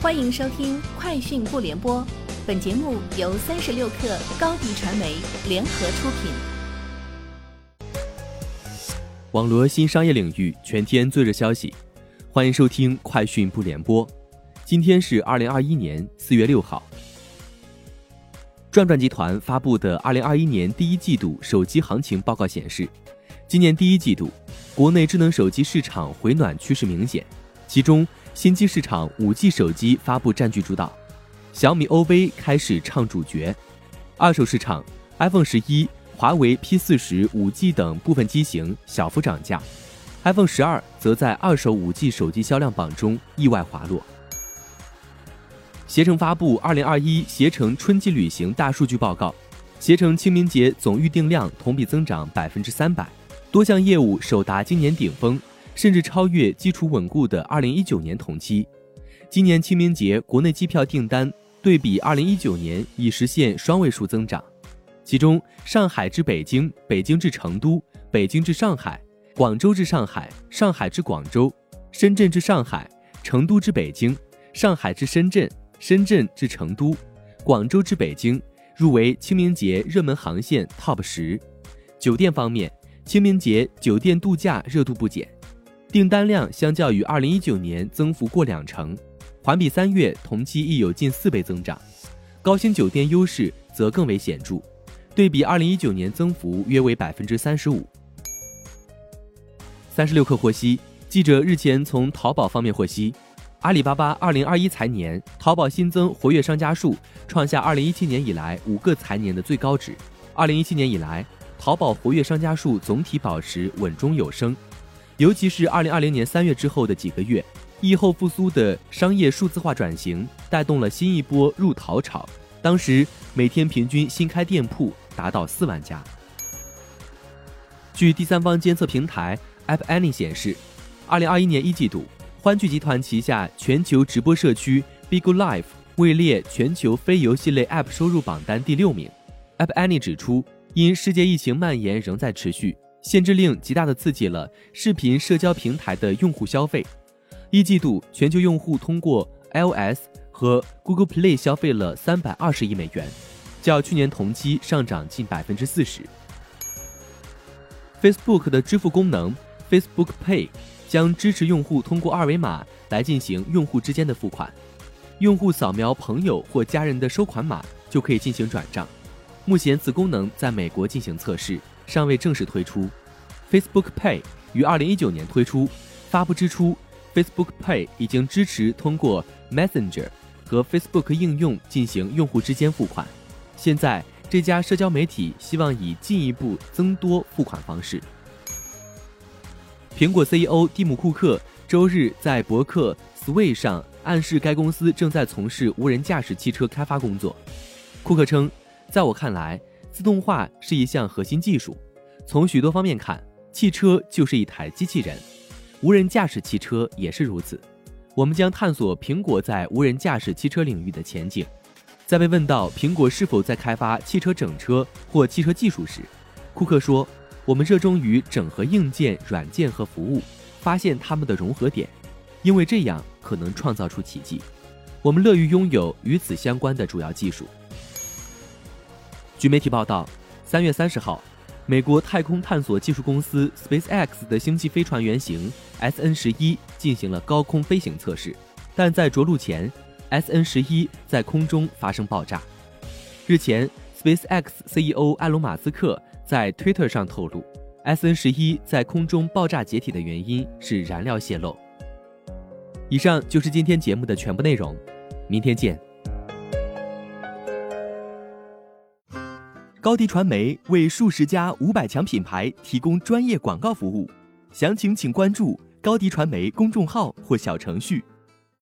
欢迎收听《快讯不联播》，本节目由三十六克高低传媒联合出品。网罗新商业领域全天最热消息，欢迎收听《快讯不联播》。今天是二零二一年四月六号。转转集团发布的二零二一年第一季度手机行情报告显示，今年第一季度国内智能手机市场回暖趋势明显，其中。新机市场，五 G 手机发布占据主导，小米、OV 开始唱主角。二手市场，iPhone 十一、华为 P 四十五 G 等部分机型小幅涨价，iPhone 十二则在二手五 G 手机销量榜中意外滑落。携程发布二零二一携程春季旅行大数据报告，携程清明节总预订量同比增长百分之三百，多项业务首达今年顶峰。甚至超越基础稳固的二零一九年同期。今年清明节国内机票订单对比二零一九年已实现双位数增长，其中上海至北京、北京至成都、北京至上海、广州至上海、上海至广州、深圳至上海、成都至北京、上海至深圳、深圳至成都、广州至北京入围清明节热门航线 TOP 十。酒店方面，清明节酒店度假热度不减。订单量相较于二零一九年增幅过两成，环比三月同期亦有近四倍增长。高星酒店优势则更为显著，对比二零一九年增幅约为百分之三十五。三十六氪获悉，记者日前从淘宝方面获悉，阿里巴巴二零二一财年淘宝新增活跃商家数创下二零一七年以来五个财年的最高值。二零一七年以来，淘宝活跃商家数总体保持稳中有升。尤其是二零二零年三月之后的几个月，疫后复苏的商业数字化转型带动了新一波入淘潮。当时每天平均新开店铺达到四万家。据第三方监测平台 App Annie 显示，二零二一年一季度，欢聚集团旗下全球直播社区 Biglife 位列全球非游戏类 App 收入榜单第六名。App Annie 指出，因世界疫情蔓延仍在持续。限制令极大地刺激了视频社交平台的用户消费。一季度，全球用户通过 iOS 和 Google Play 消费了三百二十亿美元，较去年同期上涨近百分之四十。Facebook 的支付功能 Facebook Pay 将支持用户通过二维码来进行用户之间的付款，用户扫描朋友或家人的收款码就可以进行转账。目前，此功能在美国进行测试。尚未正式推出，Facebook Pay 于二零一九年推出。发布之初，Facebook Pay 已经支持通过 Messenger 和 Facebook 应用进行用户之间付款。现在，这家社交媒体希望以进一步增多付款方式。苹果 CEO 蒂姆·库克周日在博客 Sway 上暗示该公司正在从事无人驾驶汽车开发工作。库克称：“在我看来。”自动化是一项核心技术，从许多方面看，汽车就是一台机器人，无人驾驶汽车也是如此。我们将探索苹果在无人驾驶汽车领域的前景。在被问到苹果是否在开发汽车整车或汽车技术时，库克说：“我们热衷于整合硬件、软件和服务，发现它们的融合点，因为这样可能创造出奇迹。我们乐于拥有与此相关的主要技术。”据媒体报道，三月三十号，美国太空探索技术公司 SpaceX 的星际飞船原型 SN 十一进行了高空飞行测试，但在着陆前，SN 十一在空中发生爆炸。日前，SpaceX CEO 埃隆·马斯克在 Twitter 上透露，SN 十一在空中爆炸解体的原因是燃料泄漏。以上就是今天节目的全部内容，明天见。高迪传媒为数十家五百强品牌提供专业广告服务，详情请关注高迪传媒公众号或小程序。